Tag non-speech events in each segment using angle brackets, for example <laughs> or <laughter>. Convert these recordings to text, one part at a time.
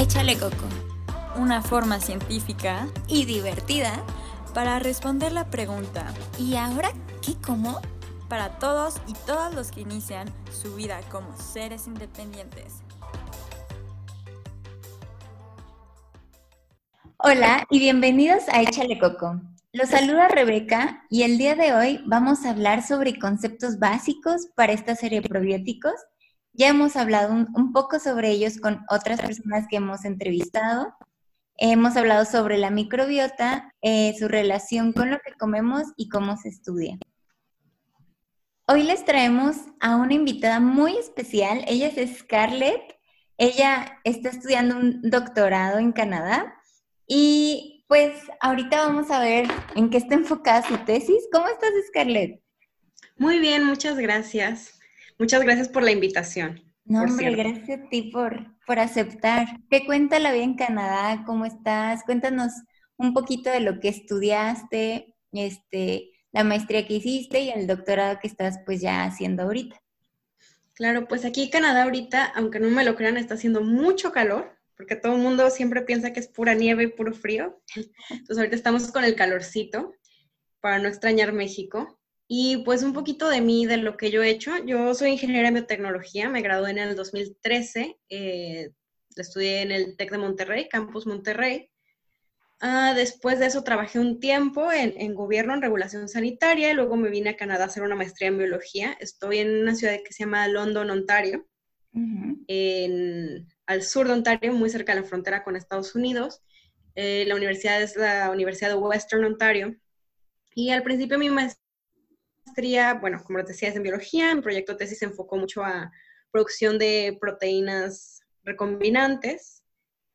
Échale Coco, una forma científica y divertida para responder la pregunta ¿y ahora qué como? Para todos y todas los que inician su vida como seres independientes. Hola y bienvenidos a Échale Coco. Los saluda Rebeca y el día de hoy vamos a hablar sobre conceptos básicos para esta serie de probióticos. Ya hemos hablado un, poco sobre ellos con otras personas que hemos entrevistado. Hemos hablado sobre la microbiota, eh, su relación con lo que comemos y cómo se estudia. Hoy les traemos a una invitada muy especial. Ella es Scarlett. Ella está estudiando un doctorado en Canadá y pues ahorita vamos a ver en qué está enfocada su tesis. ¿Cómo estás, Scarlett? Muy bien, muchas gracias. Muchas gracias por la invitación. No, hombre, gracias a ti por, por aceptar. ¿Qué cuenta la vida en Canadá? ¿Cómo estás? Cuéntanos un poquito de lo que estudiaste, este, la maestría que hiciste y el doctorado que estás pues ya haciendo ahorita. Claro, pues aquí en Canadá ahorita, aunque no me lo crean, está haciendo mucho calor porque todo el mundo siempre piensa que es pura nieve y puro frío. <laughs> Entonces ahorita estamos con el calorcito para no extrañar México. Y pues un poquito de mí, de lo que yo he hecho. Yo soy ingeniera en biotecnología, me gradué en el 2013, eh, estudié en el TEC de Monterrey, Campus Monterrey. Ah, después de eso trabajé un tiempo en, gobierno, en regulación sanitaria, y luego me vine a Canadá a hacer una maestría en biología. Estoy en una ciudad que se llama London, Ontario, en al sur de Ontario, muy cerca de la frontera con Estados Unidos. Eh, la universidad es la Universidad de Western Ontario. Y al principio mi maestría, bueno, como les decía, es en biología. Mi proyecto tesis se enfocó mucho a producción de proteínas recombinantes.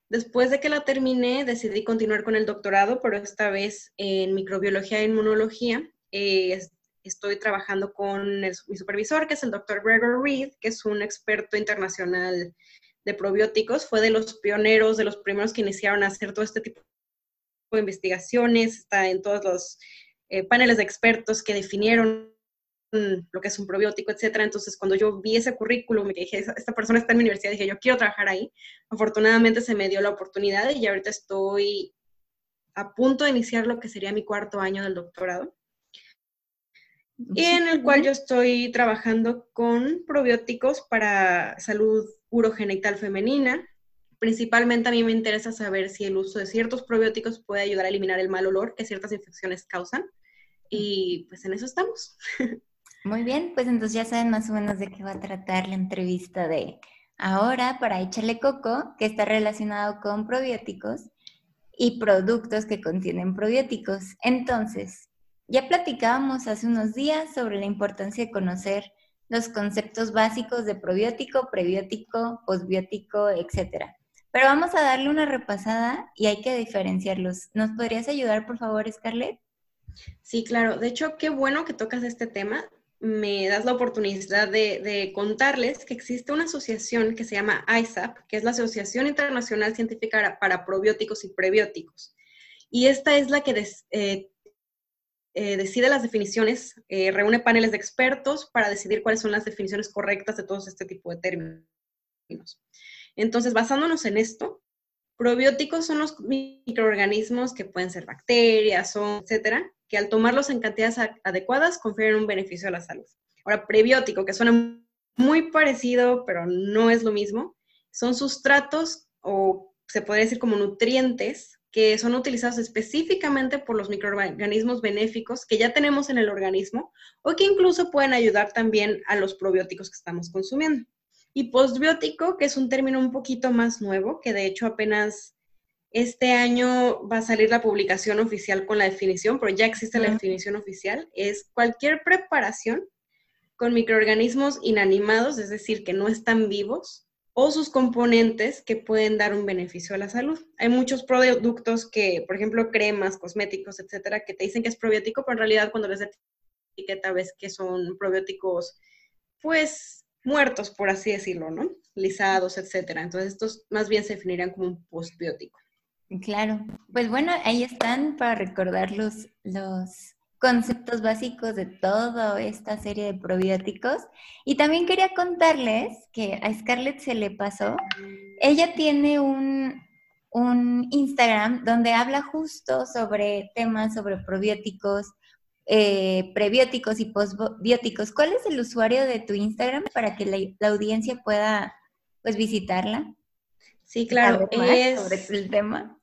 Después de que la terminé, decidí continuar con el doctorado, pero esta vez en microbiología e inmunología. Eh, estoy trabajando con mi supervisor, que es el doctor Gregor Reed, que es un experto internacional de probióticos, fue de los pioneros, de los primeros que iniciaron a hacer todo este tipo de investigaciones, está en todos los eh, paneles de expertos que definieron lo que es un probiótico, etcétera. Entonces, cuando yo vi ese currículum y dije, esta persona está en mi universidad, dije, yo quiero trabajar ahí. Afortunadamente se me dio la oportunidad y ahorita estoy a punto de iniciar lo que sería mi cuarto año del doctorado. Y en el cual yo estoy trabajando con probióticos para salud urogenital femenina. Principalmente a mí me interesa saber si el uso de ciertos probióticos puede ayudar a eliminar el mal olor que ciertas infecciones causan. Y pues en eso estamos. <laughs> Muy bien, pues entonces ya saben más o menos de qué va a tratar la entrevista de ahora para echarle coco, que está relacionado con probióticos y productos que contienen probióticos. Entonces, ya platicábamos hace unos días sobre la importancia de conocer los conceptos básicos de probiótico, prebiótico, posbiótico, etc. Pero vamos a darle una repasada y hay que diferenciarlos. ¿Nos podrías ayudar, por favor, Scarlett? Sí, claro. De hecho, qué bueno que tocas este tema. Me das la oportunidad de, contarles que existe una asociación que se llama ISAP, que es la Asociación Internacional Científica para Probióticos y Prebióticos. Y esta es la que eh, eh, decide las definiciones, eh, reúne paneles de expertos para decidir cuáles son las definiciones correctas de todos este tipo de términos. Entonces, basándonos en esto, probióticos son los microorganismos que pueden ser bacterias, etcétera, que al tomarlos en cantidades adecuadas confieren un beneficio a la salud. Ahora, prebiótico, que suena muy parecido, pero no es lo mismo, son sustratos o se podría decir como nutrientes que son utilizados específicamente por los microorganismos benéficos que ya tenemos en el organismo o que incluso pueden ayudar también a los probióticos que estamos consumiendo. Y postbiótico, que es un término un poquito más nuevo, que de hecho apenas este año va a salir la publicación oficial con la definición, pero ya existe la definición oficial, es cualquier preparación con microorganismos inanimados, es decir, que no están vivos, o sus componentes que pueden dar un beneficio a la salud. Hay muchos productos que, por ejemplo, cremas, cosméticos, etcétera, que te dicen que es probiótico, pero en realidad cuando les etiqueta ves que son probióticos, pues, muertos, por así decirlo, ¿no? Lisados, etcétera. Entonces, estos más bien se definirían como un postbiótico. Claro. Pues bueno, ahí están para recordar los, conceptos básicos de toda esta serie de probióticos. Y también quería contarles que a Scarlett se le pasó, ella tiene un, un Instagram donde habla justo sobre temas sobre probióticos, eh, prebióticos y postbióticos. ¿Cuál es el usuario de tu Instagram para que la, audiencia pueda pues visitarla? Sí, claro. Es sobre el tema.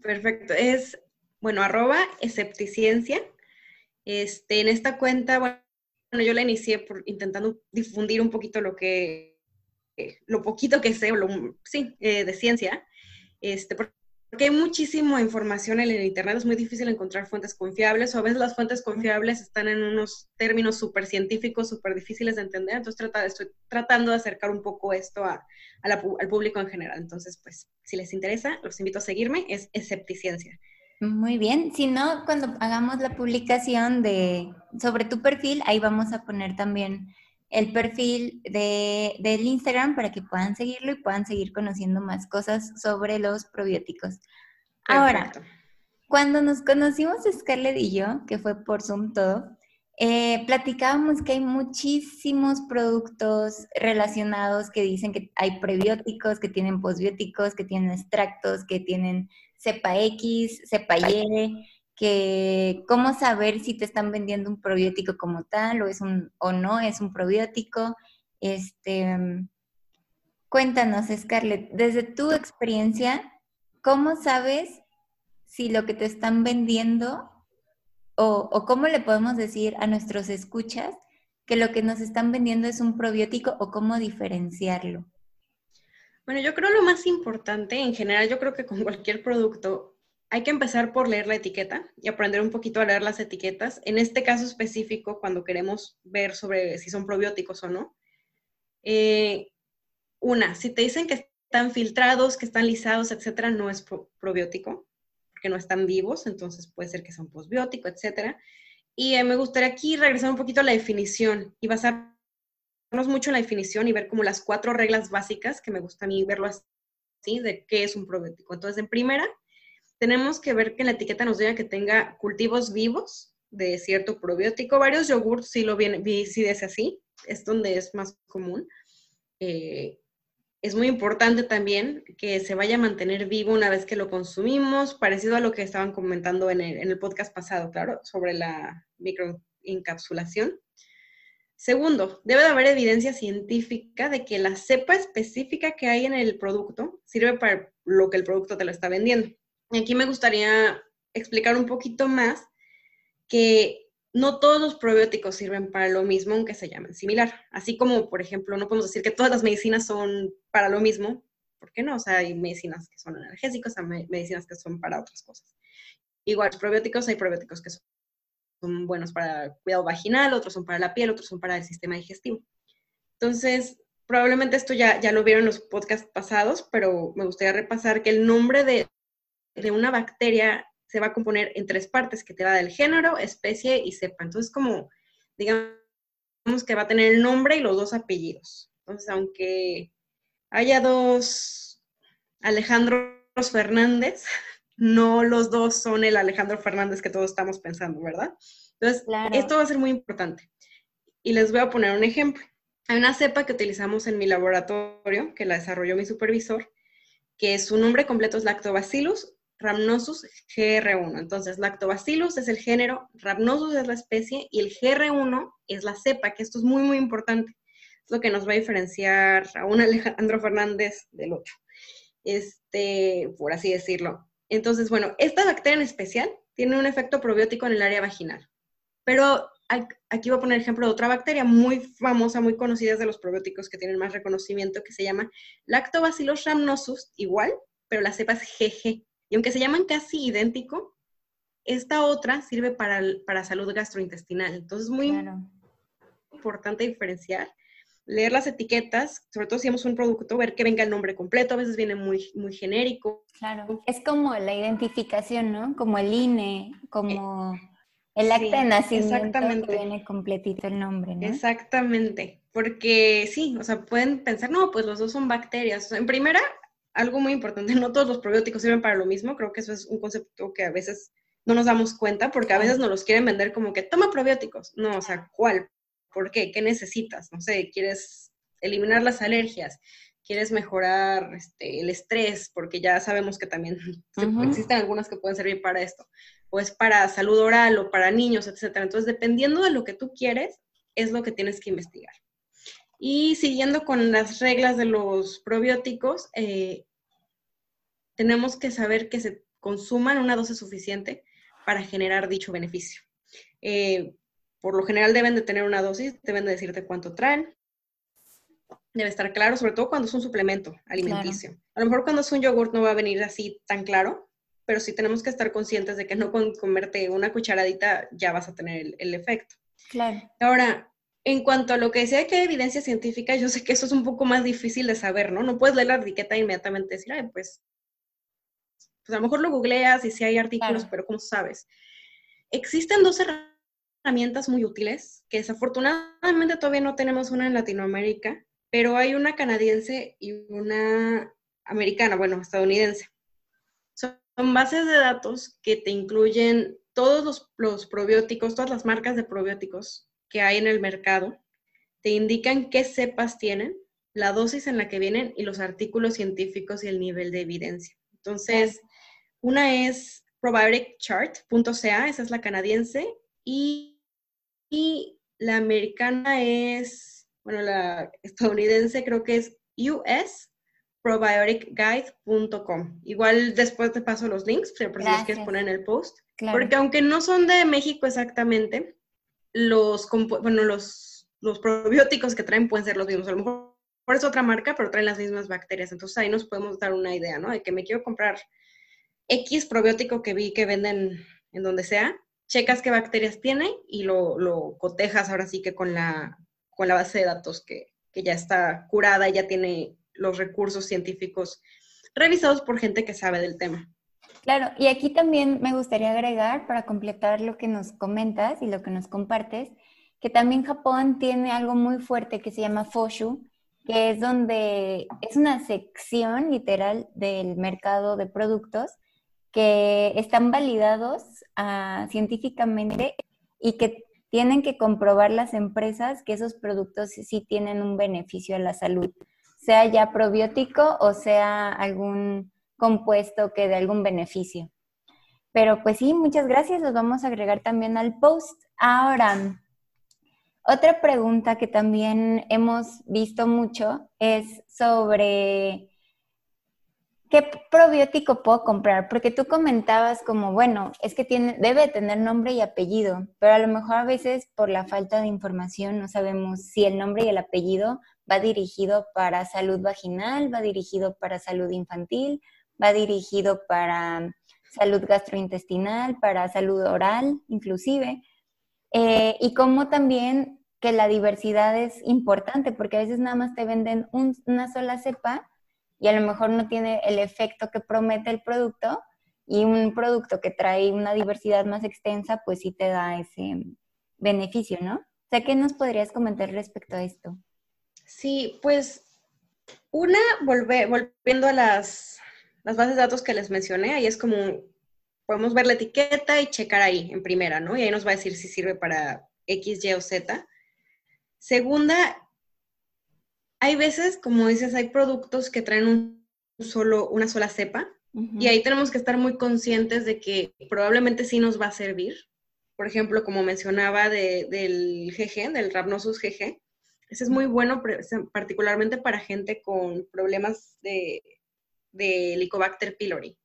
Perfecto. Es, bueno, arroba escepticiencia. Este, en esta cuenta, bueno, yo la inicié por intentando difundir un poquito lo que, lo poquito que sé, sí, eh, de ciencia. Este, porque hay muchísima información en el Internet, es muy difícil encontrar fuentes confiables, o a veces las fuentes confiables están en unos términos súper científicos, súper difíciles de entender, entonces trata, estoy tratando de acercar un poco esto a, al público en general. Entonces, pues, si les interesa, los invito a seguirme, es Escepticiencia. Muy bien, si no, cuando hagamos la publicación de sobre tu perfil, ahí vamos a poner también el perfil de, del Instagram para que puedan seguirlo y puedan seguir conociendo más cosas sobre los probióticos. Ahora, cuando nos conocimos Scarlett y yo, que fue por Zoom todo, eh, platicábamos que hay muchísimos productos relacionados que dicen que hay prebióticos, que tienen posbióticos, que tienen extractos, que tienen cepa X, cepa Y, que cómo saber si te están vendiendo un probiótico como tal o es un o no es un probiótico. Este, cuéntanos, Scarlett, desde tu experiencia, ¿cómo sabes si lo que te están vendiendo o, o cómo le podemos decir a nuestros escuchas que lo que nos están vendiendo es un probiótico o cómo diferenciarlo? Bueno, yo creo lo más importante, en general, yo creo que con cualquier producto, hay que empezar por leer la etiqueta y aprender un poquito a leer las etiquetas. En este caso específico, cuando queremos ver sobre si son probióticos o no. Eh, una, si te dicen que están filtrados, que están lisados, etcétera, no es probiótico, porque no están vivos, entonces puede ser que son posbiótico, etcétera. Y eh, me gustaría aquí regresar un poquito a la definición y basarnos mucho en la definición y ver como las cuatro reglas básicas, que me gusta a mí verlo así, de qué es un probiótico. Entonces, en primera, tenemos que ver que la etiqueta nos diga que tenga cultivos vivos de cierto probiótico. Varios yogurts sí lo viene, sí es así, es donde es más común. Eh, es muy importante también que se vaya a mantener vivo una vez que lo consumimos, parecido a lo que estaban comentando en el, en el podcast pasado, claro, sobre la microencapsulación. Segundo, debe de haber evidencia científica de que la cepa específica que hay en el producto sirve para lo que el producto te lo está vendiendo. Aquí me gustaría explicar un poquito más que no todos los probióticos sirven para lo mismo, aunque se llamen similar. Así como, por ejemplo, no podemos decir que todas las medicinas son para lo mismo, ¿por qué no? O sea, hay medicinas que son analgésicos, hay medicinas que son para otras cosas. Igual, probióticos, hay probióticos que son buenos para cuidado vaginal, otros son para la piel, otros son para el sistema digestivo. Entonces, probablemente esto ya, ya lo vieron en los podcasts pasados, pero me gustaría repasar que el nombre de, de una bacteria se va a componer en tres partes, que te va del género, especie y cepa. Entonces, como, digamos que va a tener el nombre y los dos apellidos. Entonces, aunque haya dos Alejandros Fernández, <laughs> no los dos son el Alejandro Fernández que todos estamos pensando, ¿verdad? Entonces, esto va a ser muy importante. Y les voy a poner un ejemplo. Hay una cepa que utilizamos en mi laboratorio, que la desarrolló mi supervisor, que su nombre completo es Lactobacillus Rhamnosus GR1. Entonces, Lactobacillus es el género, Rhamnosus es la especie y el GR1 es la cepa, que esto es muy, muy importante. Es lo que nos va a diferenciar a un <laughs> Alejandro Fernández del otro. Este, por así decirlo. Entonces, bueno, esta bacteria en especial tiene un efecto probiótico en el área vaginal. Pero aquí voy a poner ejemplo de otra bacteria muy famosa, muy conocida de los probióticos que tienen más reconocimiento, que se llama Lactobacillus rhamnosus, igual, pero la cepa es GG. Y aunque se llaman casi idéntico, esta otra sirve para, para salud gastrointestinal. Entonces, es muy importante diferenciar, leer las etiquetas, sobre todo si hacemos un producto, ver que venga el nombre completo, a veces viene muy, muy genérico. Claro, es como la identificación, ¿no? Como el INE, como... El acta de nacimiento exactamente. viene completito el nombre, ¿no? Exactamente, porque sí, o sea, pueden pensar, no, pues los dos son bacterias. en primera, algo muy importante, <laughs> no todos los probióticos sirven para lo mismo, creo que eso es un concepto que a veces no nos damos cuenta porque a veces nos los quieren vender como que toma probióticos. No, o sea, ¿cuál? ¿Por qué? ¿Qué necesitas? No sé, ¿quieres eliminar las alergias? ¿Quieres mejorar este, el estrés? Porque ya sabemos que también <laughs> existen algunas que pueden servir para esto. O es para salud oral o para niños, etc. Entonces, dependiendo de lo que tú quieres, es lo que tienes que investigar. Y siguiendo con las reglas de los probióticos, eh, tenemos que saber que se consuman una dosis suficiente para generar dicho beneficio. Eh, por lo general deben de tener una dosis, deben de decirte cuánto traen. Debe estar claro, sobre todo cuando es un suplemento alimenticio. A lo mejor cuando es un yogurt no va a venir así tan claro, pero sí tenemos que estar conscientes de que no con comerte una cucharadita ya vas a tener el, efecto. Claro. Ahora, en cuanto a lo que decía que hay evidencia científica, yo sé que eso es un poco más difícil de saber, ¿no? No puedes leer la etiqueta e inmediatamente decir, ay, pues pues a lo mejor lo googleas y si hay artículos, pero ¿cómo sabes? Existen dos herramientas muy útiles, que desafortunadamente todavía no tenemos una en Latinoamérica, pero hay una canadiense y una americana, bueno, estadounidense. Son bases de datos que te incluyen todos los, los probióticos, todas las marcas de probióticos que hay en el mercado, te indican qué cepas tienen, la dosis en la que vienen y los artículos científicos y el nivel de evidencia. Entonces, una es probioticchart.ca, esa es la canadiense, y, la americana es, bueno, la estadounidense creo que es usprobioticguide.com. Igual después te paso los links, pero por si los quieres poner en el post. Porque aunque no son de México exactamente, los, bueno, los, los probióticos que traen pueden ser los mismos. A lo mejor es otra marca, pero traen las mismas bacterias. Entonces ahí nos podemos dar una idea, ¿no? De que me quiero comprar X probiótico que vi que venden en donde sea, checas qué bacterias tiene y lo, lo cotejas ahora sí que con la, con la base de datos que, que ya está curada y ya tiene los recursos científicos revisados por gente que sabe del tema. Claro, y aquí también me gustaría agregar para completar lo que nos comentas y lo que nos compartes, que también Japón tiene algo muy fuerte que se llama Foshu, que es donde es una sección literal del mercado de productos que están validados ah, científicamente y que tienen que comprobar las empresas que esos productos sí tienen un beneficio a la salud, sea ya probiótico o sea algún compuesto que dé algún beneficio. Pero pues sí, muchas gracias, los vamos a agregar también al post. Ahora, otra pregunta que también hemos visto mucho es sobre ¿qué probiótico puedo comprar? Porque tú comentabas como, bueno, es que tiene, debe tener nombre y apellido, pero a lo mejor a veces por la falta de información no sabemos si el nombre y el apellido va dirigido para salud vaginal, va dirigido para salud infantil, va dirigido para salud gastrointestinal, para salud oral, inclusive. Eh, y como también que la diversidad es importante, porque a veces nada más te venden una sola cepa y a lo mejor no tiene el efecto que promete el producto y un producto que trae una diversidad más extensa, pues sí te da ese beneficio, ¿no? O sea, ¿qué nos podrías comentar respecto a esto? Sí, pues una, volviendo a las, las bases de datos que les mencioné, ahí es como, podemos ver la etiqueta y checar ahí en primera, ¿no? Y ahí nos va a decir si sirve para X, Y o Z. Segunda, hay veces, como dices, hay productos que traen un solo, una sola cepa y ahí tenemos que estar muy conscientes de que probablemente sí nos va a servir. Por ejemplo, como mencionaba del GG, del Rhabnosus GG, ese es muy bueno particularmente para gente con problemas de, de Helicobacter pylori.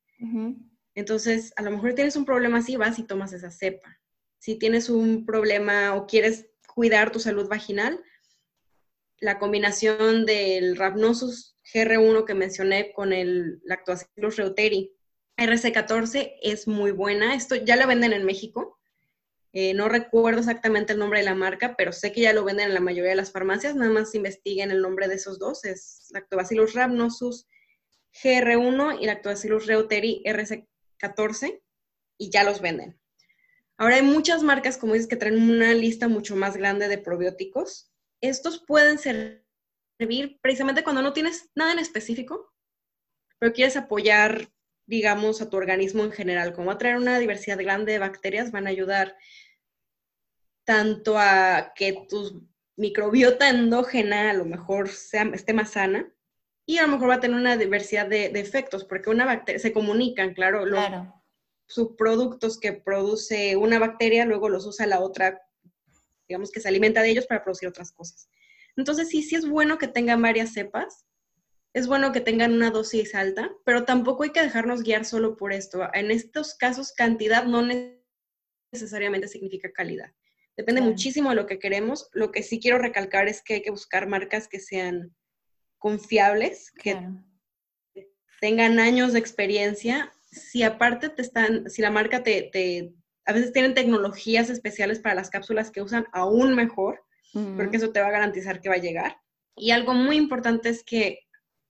Entonces, a lo mejor tienes un problema así, vas y tomas esa cepa. Si tienes un problema o quieres cuidar tu salud vaginal, la combinación del Rhabnosus GR1 que mencioné con el Lactobacillus reuteri RC14 es muy buena. Esto ya la venden en México. Eh, no recuerdo exactamente el nombre de la marca, pero sé que ya lo venden en la mayoría de las farmacias. Nada más investiguen el nombre de esos dos. Es Lactobacillus rhabnosus GR1 y Lactobacillus reuteri RC14 y ya los venden. Ahora hay muchas marcas, como dices, que traen una lista mucho más grande de probióticos estos pueden servir precisamente cuando no tienes nada en específico, pero quieres apoyar digamos, a tu organismo en general. Como va a traer una diversidad grande de bacterias, van a ayudar tanto a que tu microbiota endógena a lo mejor sea, esté más sana y a lo mejor va a tener una diversidad de, efectos, porque una bacteria, se comunican, claro, los subproductos que produce una bacteria, luego los usa la otra, digamos que se alimenta de ellos para producir otras cosas. Entonces, sí, sí es bueno que tengan varias cepas, es bueno que tengan una dosis alta, pero tampoco hay que dejarnos guiar solo por esto. En estos casos, cantidad no necesariamente significa calidad. Depende muchísimo de lo que queremos. Lo que sí quiero recalcar es que hay que buscar marcas que sean confiables, que tengan años de experiencia. Si aparte te están, si la marca te, te, a veces tienen tecnologías especiales para las cápsulas que usan aún mejor, porque eso te va a garantizar que va a llegar. Y algo muy importante es que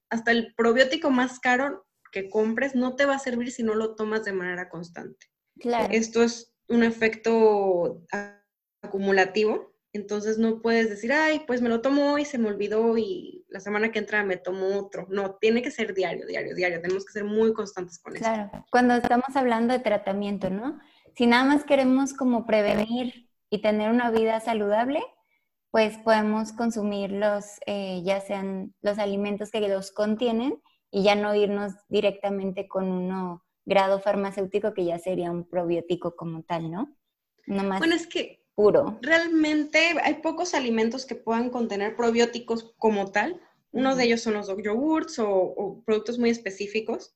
hasta el probiótico más caro que compres no te va a servir si no lo tomas de manera constante. Claro. Esto es un efecto acumulativo, entonces no puedes decir, ay, pues me lo tomo y se me olvidó y la semana que entra me tomo otro. No, tiene que ser diario, diario, diario. Tenemos que ser muy constantes con eso. Claro, cuando estamos hablando de tratamiento, ¿no? Si nada más queremos como prevenir y tener una vida saludable, pues podemos consumir los, eh, ya sean los alimentos que los contienen y ya no irnos directamente con uno grado farmacéutico que ya sería un probiótico como tal, ¿no? No más bueno, es que puro. Realmente hay pocos alimentos que puedan contener probióticos como tal. Uno de ellos son los yogurts o productos muy específicos.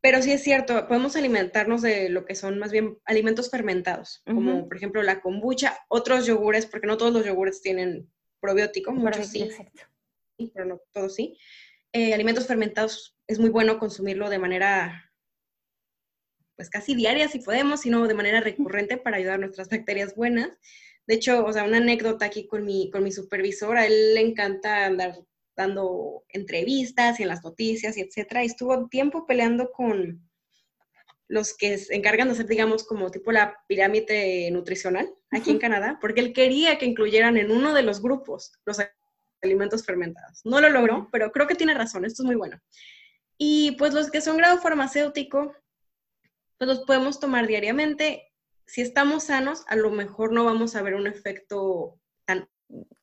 Pero sí es cierto, podemos alimentarnos de lo que son más bien alimentos fermentados, como por ejemplo la kombucha, otros yogures, porque no todos los yogures tienen probiótico, muchos sí, exacto. pero no todos sí. Eh, alimentos fermentados es muy bueno consumirlo de manera, pues casi diaria si podemos, sino de manera recurrente para ayudar a nuestras bacterias buenas. De hecho, o sea, una anécdota aquí con mi, con mi supervisor, a él le encanta andar dando entrevistas y en las noticias y etcétera, y estuvo tiempo peleando con los que se encargan de hacer, digamos, como tipo la pirámide nutricional aquí en Canadá, porque él quería que incluyeran en uno de los grupos los alimentos fermentados. No lo logró, pero creo que tiene razón, esto es muy bueno. Y pues los que son grado farmacéutico, pues los podemos tomar diariamente. Si estamos sanos, a lo mejor no vamos a ver un efecto tan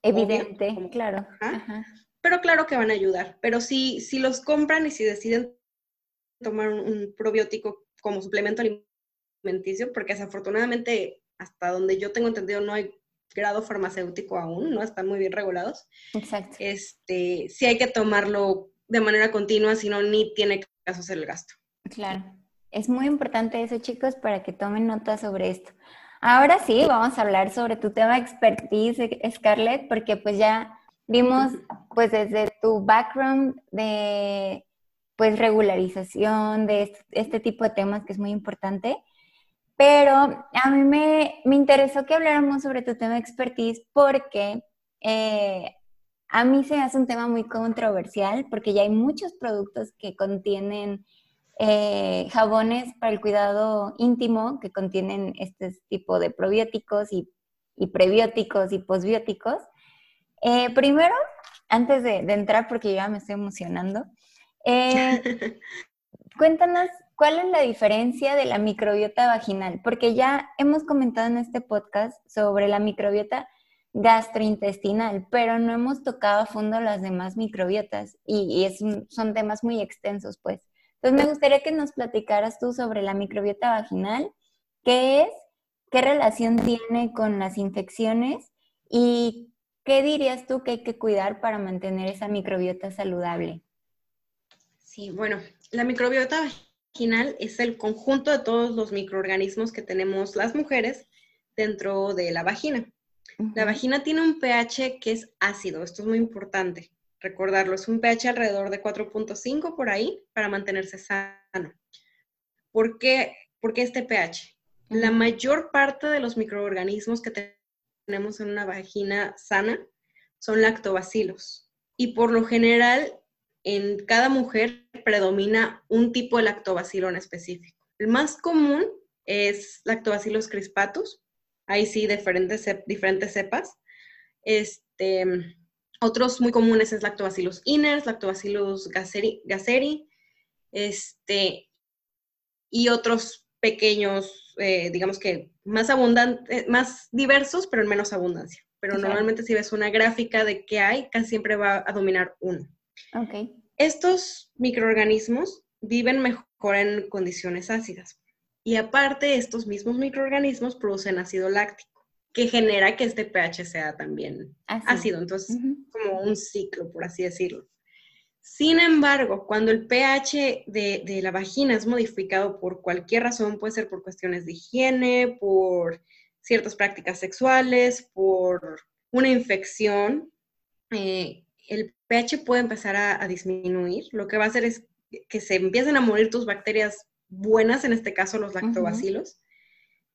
evidente, claro pero claro que van a ayudar. Pero si, si los compran y si deciden tomar un, probiótico como suplemento alimenticio, porque desafortunadamente hasta donde yo tengo entendido no hay grado farmacéutico aún, ¿no? Están muy bien regulados. Exacto. Este, sí hay que tomarlo de manera continua, si no, ni tiene caso hacer el gasto. Claro. Es muy importante eso, chicos, para que tomen nota sobre esto. Ahora sí, vamos a hablar sobre tu tema expertise, Scarlett, porque pues ya Vimos pues desde tu background de pues regularización, de este, tipo de temas que es muy importante, pero a mí me, interesó que habláramos sobre tu tema expertise porque eh, a mí se hace un tema muy controversial porque ya hay muchos productos que contienen eh, jabones para el cuidado íntimo que contienen este tipo de probióticos y, y prebióticos y posbióticos. Eh, primero, antes de, entrar, porque ya me estoy emocionando, eh, <laughs> cuéntanos cuál es la diferencia de la microbiota vaginal, porque ya hemos comentado en este podcast sobre la microbiota gastrointestinal, pero no hemos tocado a fondo las demás microbiotas y, son temas muy extensos, pues. Entonces me gustaría que nos platicaras tú sobre la microbiota vaginal, qué es, qué relación tiene con las infecciones y ¿Qué dirías tú que hay que cuidar para mantener esa microbiota saludable? Sí, bueno, la microbiota vaginal es el conjunto de todos los microorganismos que tenemos las mujeres dentro de la vagina. La vagina tiene un pH que es ácido, esto es muy importante recordarlo, es un pH alrededor de 4.5 por ahí para mantenerse sano. ¿Por qué, ¿Por qué este pH? La mayor parte de los microorganismos que tenemos en una vagina sana son lactobacilos. Y por lo general, en cada mujer predomina un tipo de lactobacilo en específico. El más común es Lactobacillus crispatus. Ahí sí, diferentes, diferentes cepas. Este, otros muy comunes es Lactobacillus iners, Lactobacillus gasseri, este, y otros pequeños, eh, digamos que más abundantes, más diversos, pero en menos abundancia. Pero normalmente si ves una gráfica de qué hay, casi siempre va a dominar uno. Okay. Estos microorganismos viven mejor en condiciones ácidas. Y aparte, estos mismos microorganismos producen ácido láctico, que genera que este pH sea también ácido. Entonces, como un ciclo, por así decirlo. Sin embargo, cuando el pH de, la vagina es modificado por cualquier razón, puede ser por cuestiones de higiene, por ciertas prácticas sexuales, por una infección, eh, el pH puede empezar a, disminuir. Lo que va a hacer es que se empiecen a morir tus bacterias buenas, en este caso los lactobacilos,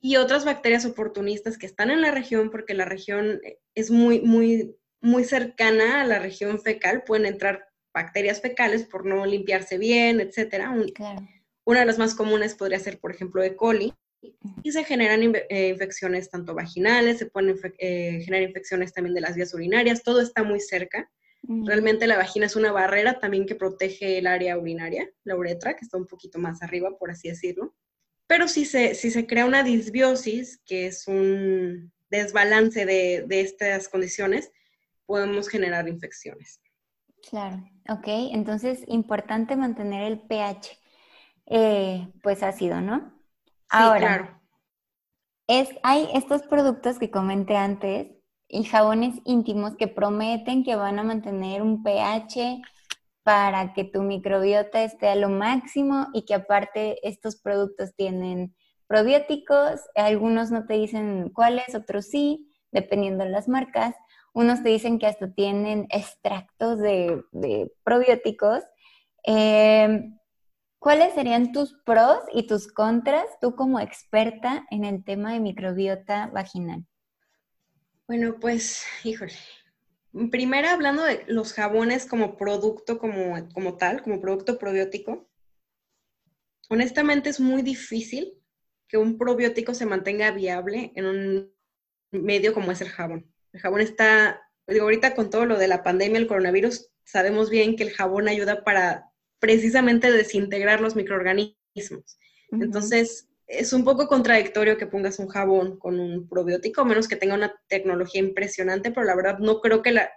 y otras bacterias oportunistas que están en la región, porque la región es muy, muy, muy cercana a la región fecal, pueden entrar bacterias fecales por no limpiarse bien, etcétera. Una de las más comunes podría ser, por ejemplo, E. coli, y se generan eh, infecciones tanto vaginales, se pueden eh, generar infecciones también de las vías urinarias, todo está muy cerca. Realmente la vagina es una barrera también que protege el área urinaria, la uretra, que está un poquito más arriba, por así decirlo. Pero si se, si se crea una disbiosis, que es un desbalance de, de estas condiciones, podemos generar infecciones. Claro, ok. Entonces, importante mantener el pH, eh, pues ácido, ¿no? Ahora, claro. es, hay estos productos que comenté antes y jabones íntimos que prometen que van a mantener un pH para que tu microbiota esté a lo máximo y que aparte estos productos tienen probióticos, algunos no te dicen cuáles, otros sí, dependiendo de las marcas. Unos te dicen que hasta tienen extractos de, probióticos. Eh, ¿Cuáles serían tus pros y tus contras, tú como experta en el tema de microbiota vaginal? Bueno, pues, híjole. Primero hablando de los jabones como producto, como, como tal, como producto probiótico. Honestamente es muy difícil que un probiótico se mantenga viable en un medio como es el jabón. El jabón está, digo, ahorita con todo lo de la pandemia, el coronavirus, sabemos bien que el jabón ayuda para precisamente desintegrar los microorganismos. Entonces, es un poco contradictorio que pongas un jabón con un probiótico, a menos que tenga una tecnología impresionante, pero la verdad no creo que la,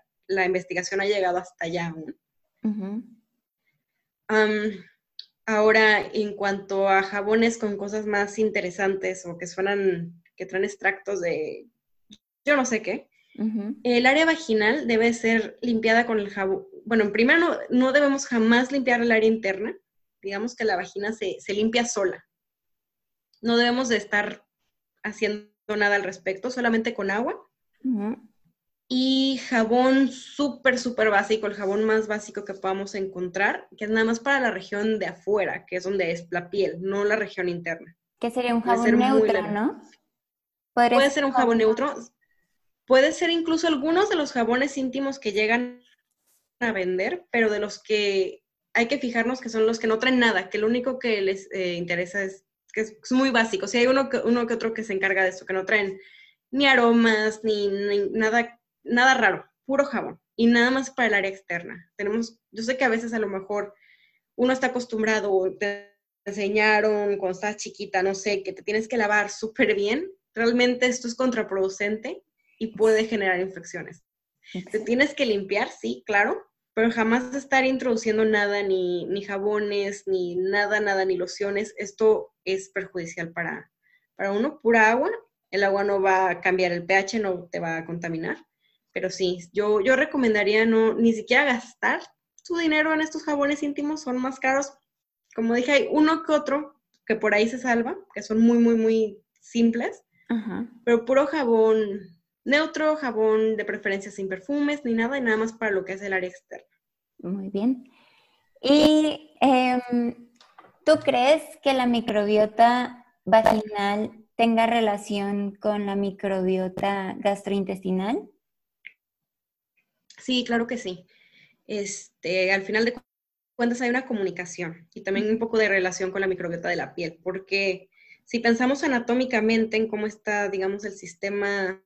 investigación haya llegado hasta allá aún. ahora, en cuanto a jabones con cosas más interesantes o que suenan, que traen extractos de yo no sé qué, el área vaginal debe ser limpiada con el jabón. Bueno, en primer no, no debemos jamás limpiar el área interna. Digamos que la vagina se, se limpia sola no debemos de estar haciendo nada al respecto, solamente con agua. Y jabón súper, súper básico, el jabón más básico que podamos encontrar, que es nada más para la región de afuera, que es donde es la piel, no la región interna. Que sería un jabón neutro, ¿no? Puede ser un jabón neutro. Puede ser incluso algunos de los jabones íntimos que llegan a vender, pero de los que hay que fijarnos que son los que no traen nada, que lo único que les eh, interesa es que es, muy básico. Si hay uno que, uno que otro que se encarga de eso, que no traen ni aromas, ni, nada, nada raro, puro jabón. Y nada más para el área externa. Tenemos, yo sé que a veces a lo mejor uno está acostumbrado, te enseñaron cuando estás chiquita, no sé, que te tienes que lavar súper bien. Realmente esto es contraproducente y puede generar infecciones. Te tienes que limpiar, sí, claro, pero jamás estar introduciendo nada, ni, ni jabones, ni nada, nada, ni lociones. Esto es perjudicial para, para uno. Pura agua, el agua no va a cambiar el pH, no te va a contaminar. Pero sí, yo, yo recomendaría no, ni siquiera gastar su dinero en estos jabones íntimos, son más caros. Como dije, hay uno que otro que por ahí se salva, que son muy, muy, muy simples. Pero puro jabón neutro, jabón de preferencia sin perfumes ni nada, y nada más para lo que es el área externa. Muy bien. ¿Y em, tú crees que la microbiota vaginal tenga relación con la microbiota gastrointestinal? Sí, claro que sí. Este, al final de cuentas hay una comunicación y también un poco de relación con la microbiota de la piel, porque si pensamos anatómicamente en cómo está, digamos, el sistema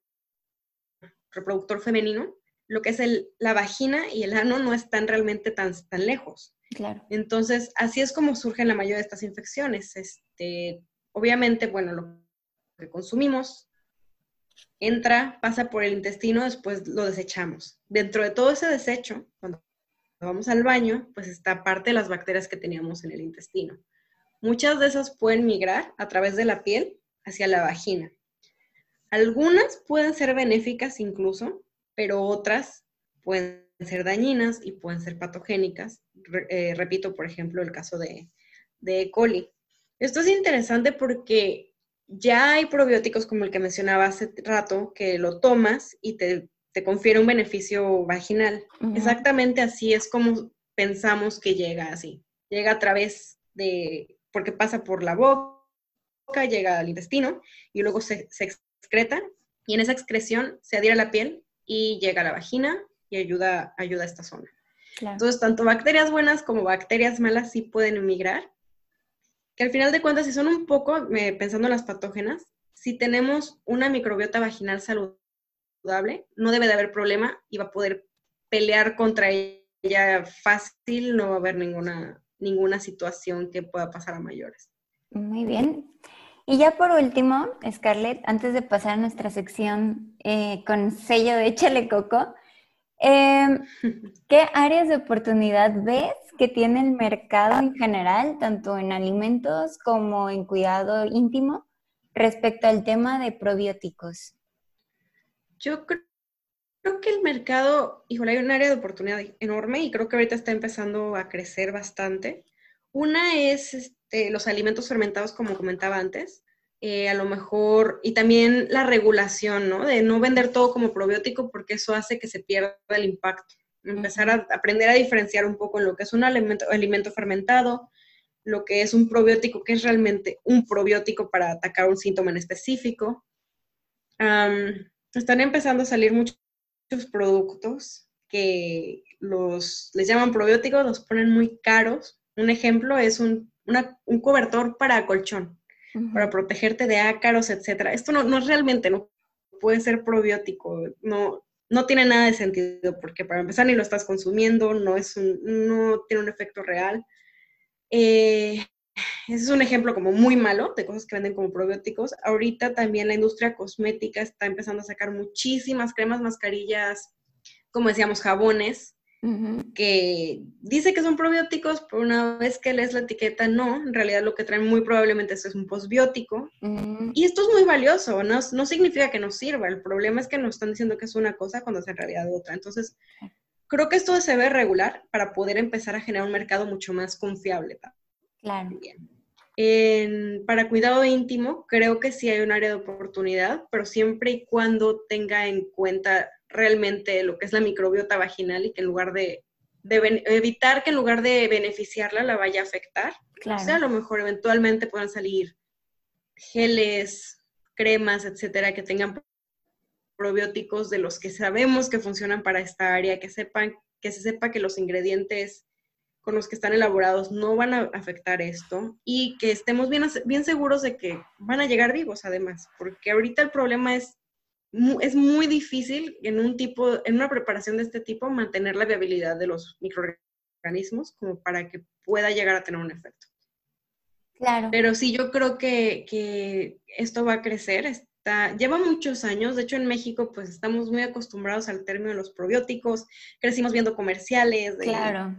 reproductor femenino, lo que es el, la vagina y el ano no están realmente tan, tan lejos. Claro. Entonces, así es como surgen la mayoría de estas infecciones. Este, obviamente, bueno, lo que consumimos entra, pasa por el intestino, después lo desechamos. Dentro de todo ese desecho, cuando vamos al baño, pues está parte de las bacterias que teníamos en el intestino. Muchas de esas pueden migrar a través de la piel hacia la vagina. Algunas pueden ser benéficas incluso, pero otras pueden ser dañinas y pueden ser patogénicas. Eh, repito, por ejemplo, el caso de, de E. coli. Esto es interesante porque ya hay probióticos como el que mencionaba hace rato, que lo tomas y te, confiere un beneficio vaginal. Exactamente así es como pensamos que llega así. Llega a través de, porque pasa por la boca, llega al intestino y luego se, se excreta y en esa excreción se adhiere a la piel y llega a la vagina y ayuda, ayuda a esta zona. Entonces, tanto bacterias buenas como bacterias malas sí pueden emigrar que al final de cuentas, si son un poco, pensando en las patógenas, si tenemos una microbiota vaginal saludable, no debe de haber problema y va a poder pelear contra ella fácil, no va a haber ninguna, ninguna situación que pueda pasar a mayores. Muy bien. Y ya por último, Scarlett, antes de pasar a nuestra sección eh, con sello de Échale Coco, em, <laughs> ¿qué áreas de oportunidad ves que tiene el mercado en general, tanto en alimentos como en cuidado íntimo, respecto al tema de probióticos? Yo creo, que el mercado, híjole, hay un área de oportunidad enorme y creo que ahorita está empezando a crecer bastante. Una es este, los alimentos fermentados, como comentaba antes. Eh, a lo mejor, y también la regulación, ¿no? De no vender todo como probiótico porque eso hace que se pierda el impacto empezar a aprender a diferenciar un poco en lo que es un alimento, alimento fermentado, lo que es un probiótico, que es realmente un probiótico para atacar un síntoma en específico. están empezando a salir muchos productos que los, les llaman probióticos, los ponen muy caros. Un ejemplo es un, un cobertor para colchón, para protegerte de ácaros, etc. Esto no, no es realmente, no puede ser probiótico, no, no tiene nada de sentido, porque para empezar ni lo estás consumiendo, no, es un, no tiene un efecto real. Eh, ese es un ejemplo como muy malo de cosas que venden como probióticos. Ahorita también la industria cosmética está empezando a sacar muchísimas cremas, mascarillas, como decíamos, jabones, que dice que son probióticos, pero una vez que lees la etiqueta, no, en realidad lo que traen muy probablemente es un posbiótico. Y esto es muy valioso, no, no significa que no sirva, el problema es que nos están diciendo que es una cosa cuando es en realidad otra. Entonces, creo que esto se debe regular para poder empezar a generar un mercado mucho más confiable. Claro. para cuidado íntimo, creo que sí hay un área de oportunidad, pero siempre y cuando tenga en cuenta realmente lo que es la microbiota vaginal y que en lugar de, evitar que en lugar de beneficiarla la vaya a afectar. O sea, a lo mejor eventualmente puedan salir geles, cremas, etcétera, que tengan probióticos de los que sabemos que funcionan para esta área, que sepan, que se sepa que los ingredientes con los que están elaborados no van a afectar esto y que estemos bien, bien seguros de que van a llegar vivos además, porque ahorita el problema es es muy difícil en un tipo, en una preparación de este tipo, mantener la viabilidad de los microorganismos como para que pueda llegar a tener un efecto. Claro. Pero sí, yo creo que, que esto va a crecer. Está, lleva muchos años. De hecho, en México, pues estamos muy acostumbrados al término de los probióticos. Crecimos viendo comerciales de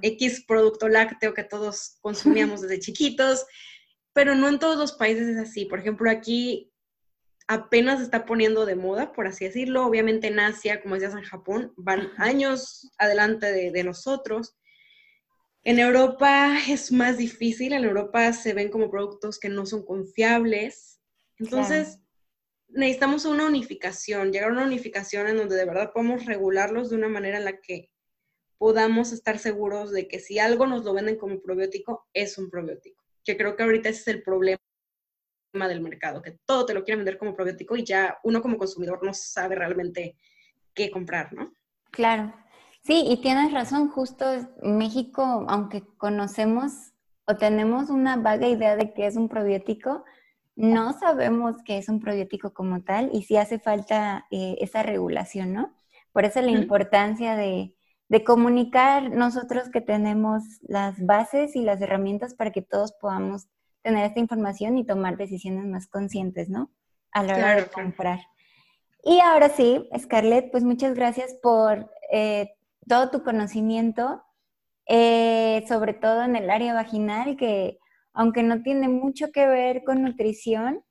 X producto lácteo que todos consumíamos <laughs> desde chiquitos. Pero no en todos los países es así. Por ejemplo, aquí apenas está poniendo de moda, por así decirlo. Obviamente en Asia, como decías en Japón, van años adelante de, nosotros. En Europa es más difícil, en Europa se ven como productos que no son confiables. Entonces, necesitamos una unificación, llegar a una unificación en donde de verdad podamos regularlos de una manera en la que podamos estar seguros de que si algo nos lo venden como probiótico, es un probiótico. Que creo que ahorita ese es el problema del mercado, que todo te lo quieren vender como probiótico y ya uno como consumidor no sabe realmente qué comprar, ¿no? Claro. Sí, y tienes razón, justo México, aunque conocemos o tenemos una vaga idea de que es un probiótico, no sabemos que es un probiótico como tal y sí hace falta eh, esa regulación, ¿no? Por eso la importancia de, de comunicar nosotros que tenemos las bases y las herramientas para que todos podamos tener esta información y tomar decisiones más conscientes, ¿no? A la hora de comprar. Y ahora sí, Scarlett, pues muchas gracias por eh, todo tu conocimiento, eh, sobre todo en el área vaginal, que aunque no tiene mucho que ver con nutrición,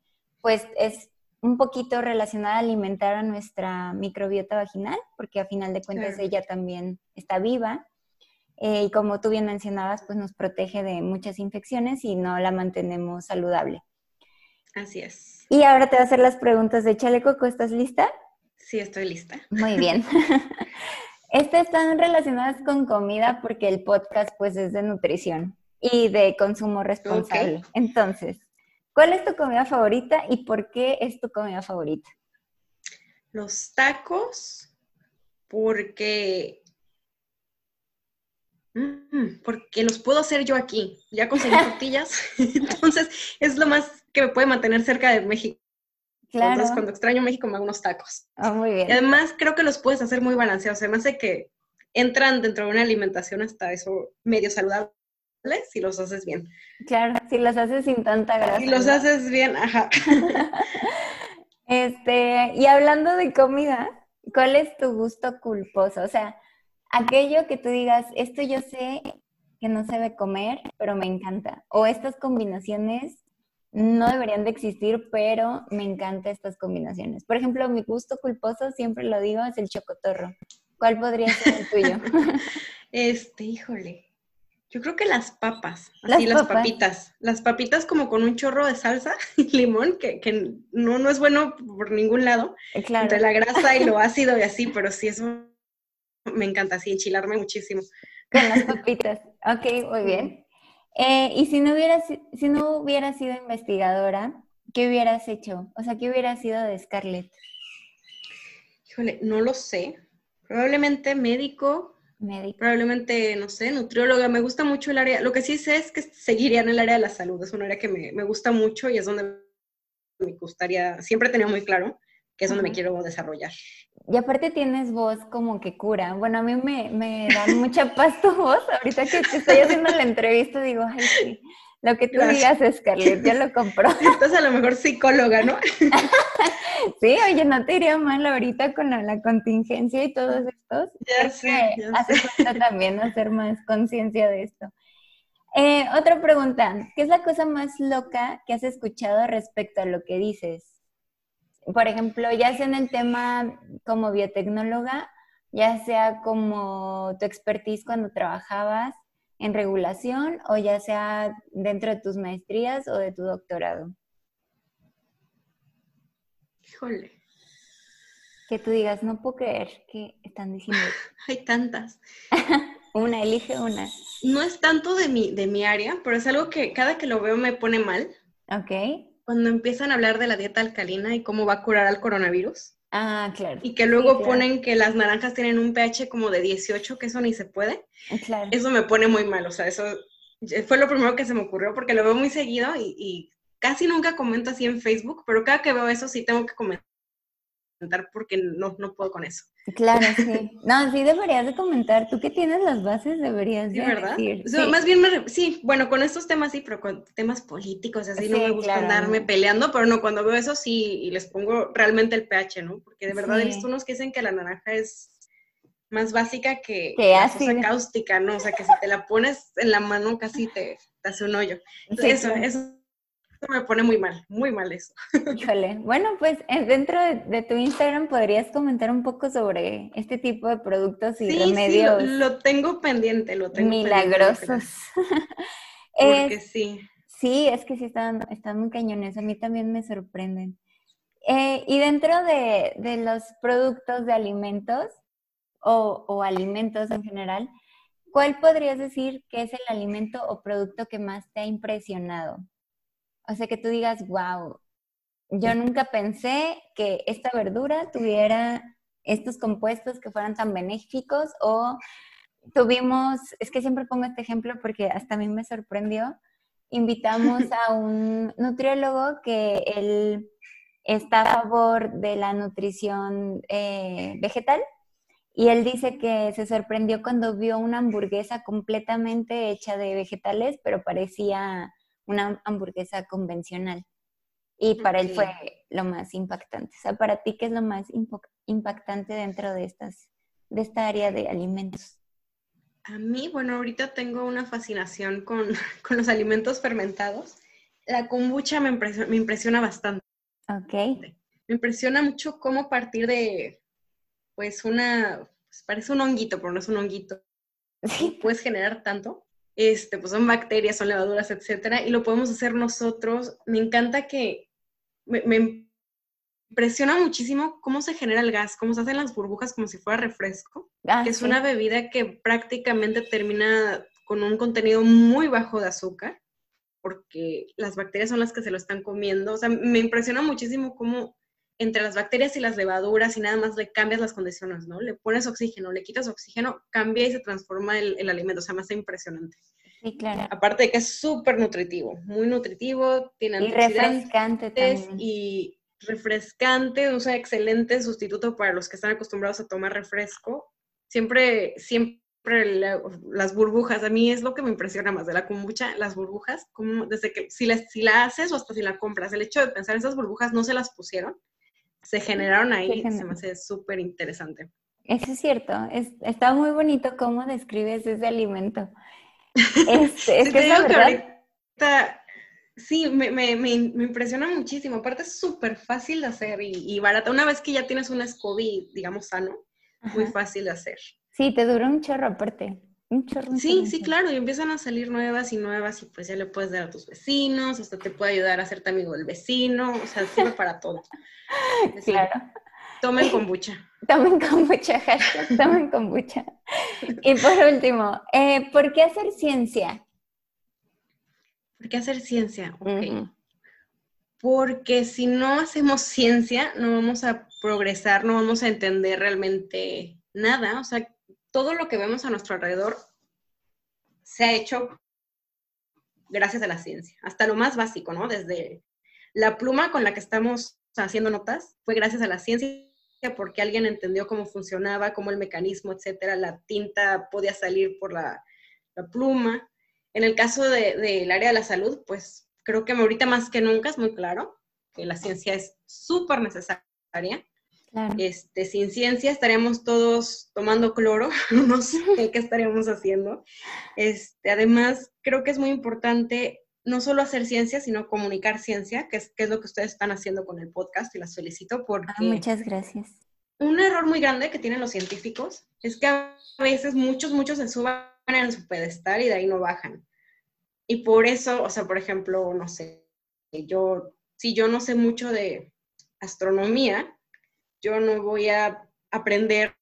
pues es un poquito relacionada a alimentar a nuestra microbiota vaginal, porque a final de cuentas ella también está viva. Eh, y como tú bien mencionabas, pues nos protege de muchas infecciones y no la mantenemos saludable. Así es. Y ahora te voy a hacer las preguntas de Chaleco. ¿Estás lista? Sí, estoy lista. Muy bien. <laughs> Estas están relacionadas con comida porque el podcast pues es de nutrición y de consumo responsable. Entonces, ¿Cuál es tu comida favorita y por qué es tu comida favorita? Los tacos, porque porque los puedo hacer yo aquí. Ya conseguí tortillas, <laughs> entonces es lo más que me puede mantener cerca de México. Claro. Entonces, cuando extraño México me hago unos tacos. Oh, muy bien. Y además, creo que los puedes hacer muy balanceados. Además de que entran dentro de una alimentación hasta eso medio saludable si los haces bien. Claro, si los haces sin tanta grasa. Si los haces bien, ajá. <laughs> este, y hablando de comida, ¿cuál es tu gusto culposo? O sea, aquello que tú digas, esto yo sé que no se debe comer, pero me encanta. O estas combinaciones no deberían de existir, pero me encantan estas combinaciones. Por ejemplo, mi gusto culposo, siempre lo digo, es el chocotorro. ¿Cuál podría ser el tuyo? <laughs> este, híjole. Yo creo que las papas, así las, papitas. Las papitas como con un chorro de salsa <laughs> y limón, que, que no, no es bueno por ningún lado. Eh, claro. Entre la grasa y lo <laughs> ácido y así, pero sí, eso <laughs> me encanta, así, enchilarme muchísimo. Con las papitas. Ok, muy bien. Eh, y si no, hubieras, si no hubieras sido investigadora, ¿qué hubieras hecho? O sea, ¿qué hubieras sido de Scarlett? Híjole, no lo sé. Probablemente médico, Probablemente, no sé, nutrióloga. Me gusta mucho el área. Lo que sí sé es que seguiría en el área de la salud. Es un área que me, me gusta mucho y es donde me gustaría, siempre he tenido muy claro que es donde me quiero desarrollar. Y aparte tienes voz como que cura. Bueno, a mí me, me da mucha <laughs> paz tu voz. Ahorita que te estoy haciendo la entrevista digo, ay, sí, lo que tú digas, Scarlett, yo lo compro. <laughs> Estás a lo mejor psicóloga, ¿no? <laughs> sí, oye, no te iría mal ahorita con la, contingencia y todos estos. Ya sé, hace falta también hacer más conciencia de esto. Eh, otra pregunta, ¿qué es la cosa más loca que has escuchado respecto a lo que dices? Por ejemplo, ya sea en el tema como biotecnóloga, ya sea como tu expertise cuando trabajabas, en regulación o ya sea dentro de tus maestrías o de tu doctorado? Híjole. Que tú digas, no puedo creer que están diciendo. <laughs> Hay tantas. <laughs> una, elige una. No es tanto de mi, de mi área, pero es algo que cada que lo veo me pone mal. Ok. Cuando empiezan a hablar de la dieta alcalina y cómo va a curar al coronavirus. Ah, claro. Y que luego ponen que las naranjas tienen un pH como de 18, que eso ni se puede. Claro. Eso me pone muy mal, o sea, eso fue lo primero que se me ocurrió porque lo veo muy seguido y, casi nunca comento así en Facebook, pero cada que veo eso sí tengo que comentar porque no, no puedo con eso. Claro, <laughs> sí. No, sí deberías de comentar. Tú que tienes las bases deberías de ¿verdad? decir. Más bien, sí, bueno, con estos temas sí, pero con temas políticos, así no me gusta andarme peleando, pero no, cuando veo eso sí, y les pongo realmente el pH, ¿no? Porque de verdad he visto unos que dicen que la naranja es más básica que, la cosa cáustica, ¿no? O sea, que si te la pones en la mano casi te, hace un hoyo. eso, eso me pone muy mal, muy mal eso. Híjole, bueno, pues eh, dentro de, tu Instagram podrías comentar un poco sobre este tipo de productos y remedios. Sí, lo, tengo pendiente, lo tengo Milagrosos. Porque <laughs> sí. Sí, es que sí están, están muy cañones, a mí también me sorprenden. Eh, y dentro de, los productos de alimentos o, o alimentos en general, ¿cuál podrías decir que es el alimento o producto que más te ha impresionado? O sea, que tú digas, wow, yo nunca pensé que esta verdura tuviera estos compuestos que fueran tan benéficos o tuvimos, es que siempre pongo este ejemplo porque hasta a mí me sorprendió, invitamos <laughs> a un nutriólogo que él está a favor de la nutrición eh, vegetal Y él dice que se sorprendió cuando vio una hamburguesa completamente hecha de vegetales, pero parecía una hamburguesa convencional. Y para él fue lo más impactante. O sea, para ti, ¿qué es lo más impactante dentro de, estas, de esta área de alimentos? A mí, bueno, ahorita tengo una fascinación con, <laughs> con los alimentos fermentados. La kombucha me impresiona, me impresiona bastante. Ok. Me impresiona mucho cómo partir de, pues, una, pues, parece un honguito, pero no es un honguito. <laughs> Sí. Puedes generar tanto. Este, pues son bacterias, son levaduras, etcétera, y lo podemos hacer nosotros. Me encanta que me, me impresiona muchísimo cómo se genera el gas, cómo se hacen las burbujas como si fuera refresco, ah, que es una bebida que prácticamente termina con un contenido muy bajo de azúcar, porque las bacterias son las que se lo están comiendo. O sea, me impresiona muchísimo cómo entre las bacterias y las levaduras y nada más le cambias las condiciones, ¿no? Le pones oxígeno, le quitas oxígeno, cambia y se transforma el, el alimento. O sea, hace impresionante. Sí, claro. Aparte de que es súper nutritivo, muy nutritivo, tiene y refrescante también. Y refrescante, usa excelente sustituto para los que están acostumbrados a tomar refresco. Siempre, siempre las burbujas, a mí es lo que me impresiona más de la kombucha, las burbujas, como desde que si la, si la haces o hasta si la compras, el hecho de pensar esas burbujas no se las pusieron, se generaron ahí, se me hace súper interesante. Eso es cierto, es, está muy bonito cómo describes ese alimento. Es, <laughs> que es verdad. Sí, me, me, me, impresiona muchísimo. Aparte es súper fácil de hacer y, y, barata. Una vez que ya tienes un SCOBY, digamos, sano, muy fácil de hacer. Sí, te dura un chorro aparte. Un chorro. sí, sí, claro. Y empiezan a salir nuevas y nuevas y pues ya le puedes dar a tus vecinos, hasta te puede ayudar a hacerte amigo del vecino. O sea, sirve <laughs> para todo. claro. Tomen kombucha. <laughs> Tomen kombucha, hashtag, tomen kombucha. Y por último, eh, ¿por qué hacer ciencia? ¿Por qué hacer ciencia? Porque si no hacemos ciencia, no vamos a progresar, no vamos a entender realmente nada. O sea, todo lo que vemos a nuestro alrededor se ha hecho gracias a la ciencia, hasta lo más básico, ¿no? Desde la pluma con la que estamos haciendo notas, fue gracias a la ciencia porque alguien entendió cómo funcionaba, cómo el mecanismo, etcétera, la tinta podía salir por la, pluma. En el caso del área de la salud, pues creo que ahorita más que nunca es muy claro que la ciencia es súper necesaria. Este, sin ciencia estaríamos todos tomando cloro, <laughs> no sé qué estaríamos haciendo. Este, además, creo que es muy importante no solo hacer ciencia, sino comunicar ciencia, que es, que es lo que ustedes están haciendo con el podcast y las felicito porque... Ah, muchas gracias. Un error muy grande que tienen los científicos es que a veces muchos, muchos se suban en su pedestal y de ahí no bajan. Y por eso, o sea, por ejemplo, no sé, yo, si yo no sé mucho de astronomía, yo no voy a aprender,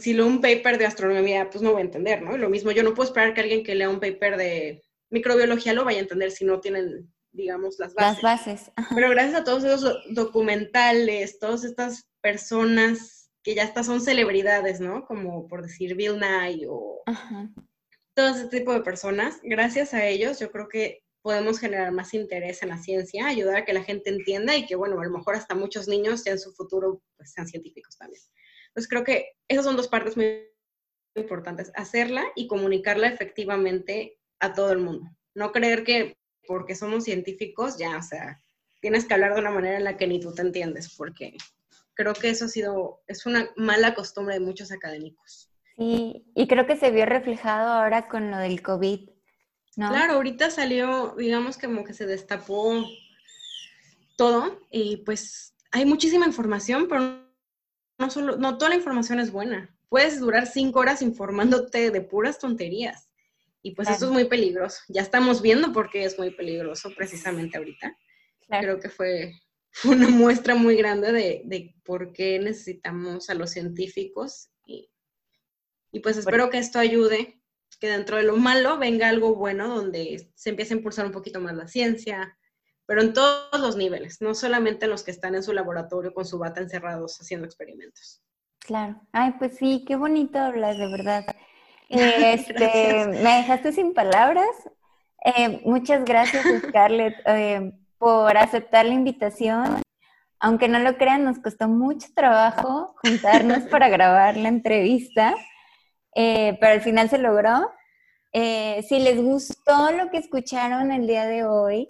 si leo un paper de astronomía, pues no voy a entender, ¿no? lo mismo, yo no puedo esperar que alguien que lea un paper de microbiología lo vaya a entender si no tienen, digamos, las bases. Las bases. Pero gracias a todos esos documentales, todas estas personas que ya hasta son celebridades, ¿no? Como por decir Bill Nye o todo ese tipo de personas, gracias a ellos yo creo que podemos generar más interés en la ciencia, ayudar a que la gente entienda y que, bueno, a lo mejor hasta muchos niños ya en su futuro pues, sean científicos también. Entonces creo que esas son dos partes muy importantes, hacerla y comunicarla efectivamente a todo el mundo. No creer que porque somos científicos ya, o sea, tienes que hablar de una manera en la que ni tú te entiendes, porque creo que eso ha sido, es una mala costumbre de muchos académicos. Sí, y creo que se vio reflejado ahora con lo del COVID, ¿no? Claro, ahorita salió, digamos como que se destapó todo y pues hay muchísima información, pero no solo, no toda la información es buena. Puedes durar cinco horas informándote de puras tonterías. Y pues eso es muy peligroso. Ya estamos viendo por qué es muy peligroso precisamente ahorita. Creo que fue, una muestra muy grande de, de, por qué necesitamos a los científicos y y pues espero que esto ayude, que dentro de lo malo venga algo bueno donde se empiece a impulsar un poquito más la ciencia, pero en todos los niveles, no solamente en los que están en su laboratorio con su bata encerrados haciendo experimentos. Claro. Ay, pues sí, qué bonito hablas, de verdad. <laughs> Este, me dejaste sin palabras. Eh, muchas gracias, Scarlett, eh, por aceptar la invitación, Aunque no lo crean, nos costó mucho trabajo juntarnos para grabar la entrevista, eh, pero al final se logró. Eh, si les gustó lo que escucharon el día de hoy,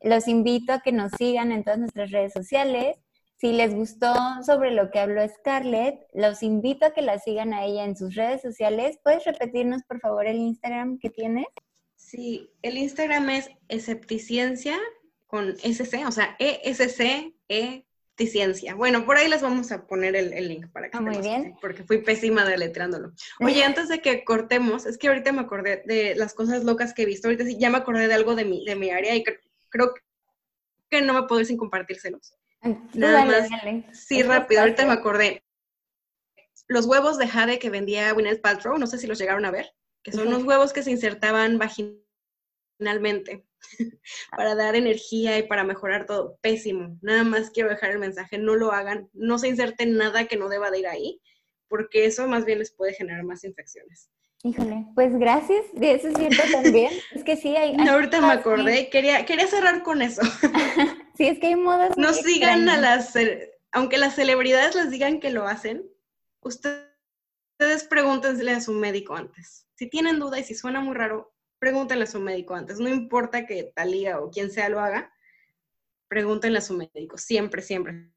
los invito a que nos sigan en todas nuestras redes sociales. Si les gustó sobre lo que habló Scarlett, los invito a que la sigan a ella en sus redes sociales. ¿Puedes repetirnos, por favor, el Instagram que tienes? Sí, el Instagram es escepticiencia con SC, o sea, ESC, E ciencia. Bueno, por ahí les vamos a poner el, link para que ah, Muy bien. porque fui pésima deletreándolo. Oye, <laughs> antes de que cortemos, es que ahorita me acordé de las cosas locas que he visto. Ahorita sí ya me acordé de algo de mi, de mi área y creo que no me puedo ir sin compartírselos. Nada más. Sí, rápido, ahorita me acordé. Los huevos de jade que vendía Gwyneth Paltrow, no sé si los llegaron a ver, que son unos huevos que se insertaban vaginalmente <laughs> para dar energía y para mejorar todo. Pésimo. Nada más quiero dejar el mensaje, no lo hagan, no se inserten nada que no deba de ir ahí, porque eso más bien les puede generar más infecciones. Híjole, pues gracias, de eso es cierto también. <laughs> Es que sí, hay... ahorita me acordé, quería, quería cerrar con eso. <laughs> sí, es que hay modas... No sigan a las... Aunque las celebridades les digan que lo hacen, ustedes pregúntensele a su médico antes. Si tienen duda y si suena muy raro, pregúntenle a su médico antes. No importa que Talía o quien sea lo haga, pregúntenle a su médico. Siempre, siempre,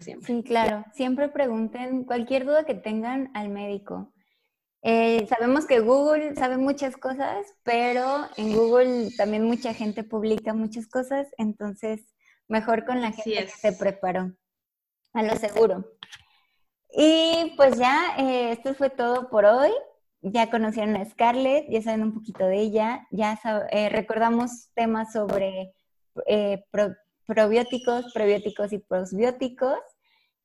siempre. Sí, claro. Siempre pregunten cualquier duda que tengan al médico. Eh, sabemos que Google sabe muchas cosas, pero en Google también mucha gente publica muchas cosas, entonces mejor con la gente que se preparó, a lo seguro. Y pues ya, eh, esto fue todo por hoy ya conocieron a Scarlett, ya saben un poquito de ella, ya eh, recordamos temas sobre eh, probióticos, prebióticos y prosbióticos,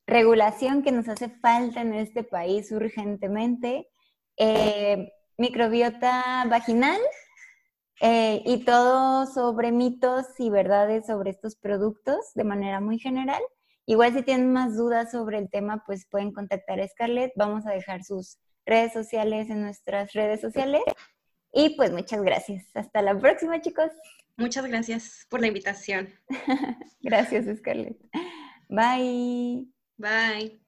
regulación que nos hace falta en este país urgentemente, eh, microbiota vaginal y todo sobre mitos y verdades sobre estos productos de manera muy general. Igual si tienen más dudas sobre el tema, pues pueden contactar a Scarlett. Vamos a dejar sus redes sociales, en nuestras redes sociales. Y pues muchas gracias. Hasta la próxima, chicos. Muchas gracias por la invitación. <laughs> gracias, Scarlett. Bye. Bye.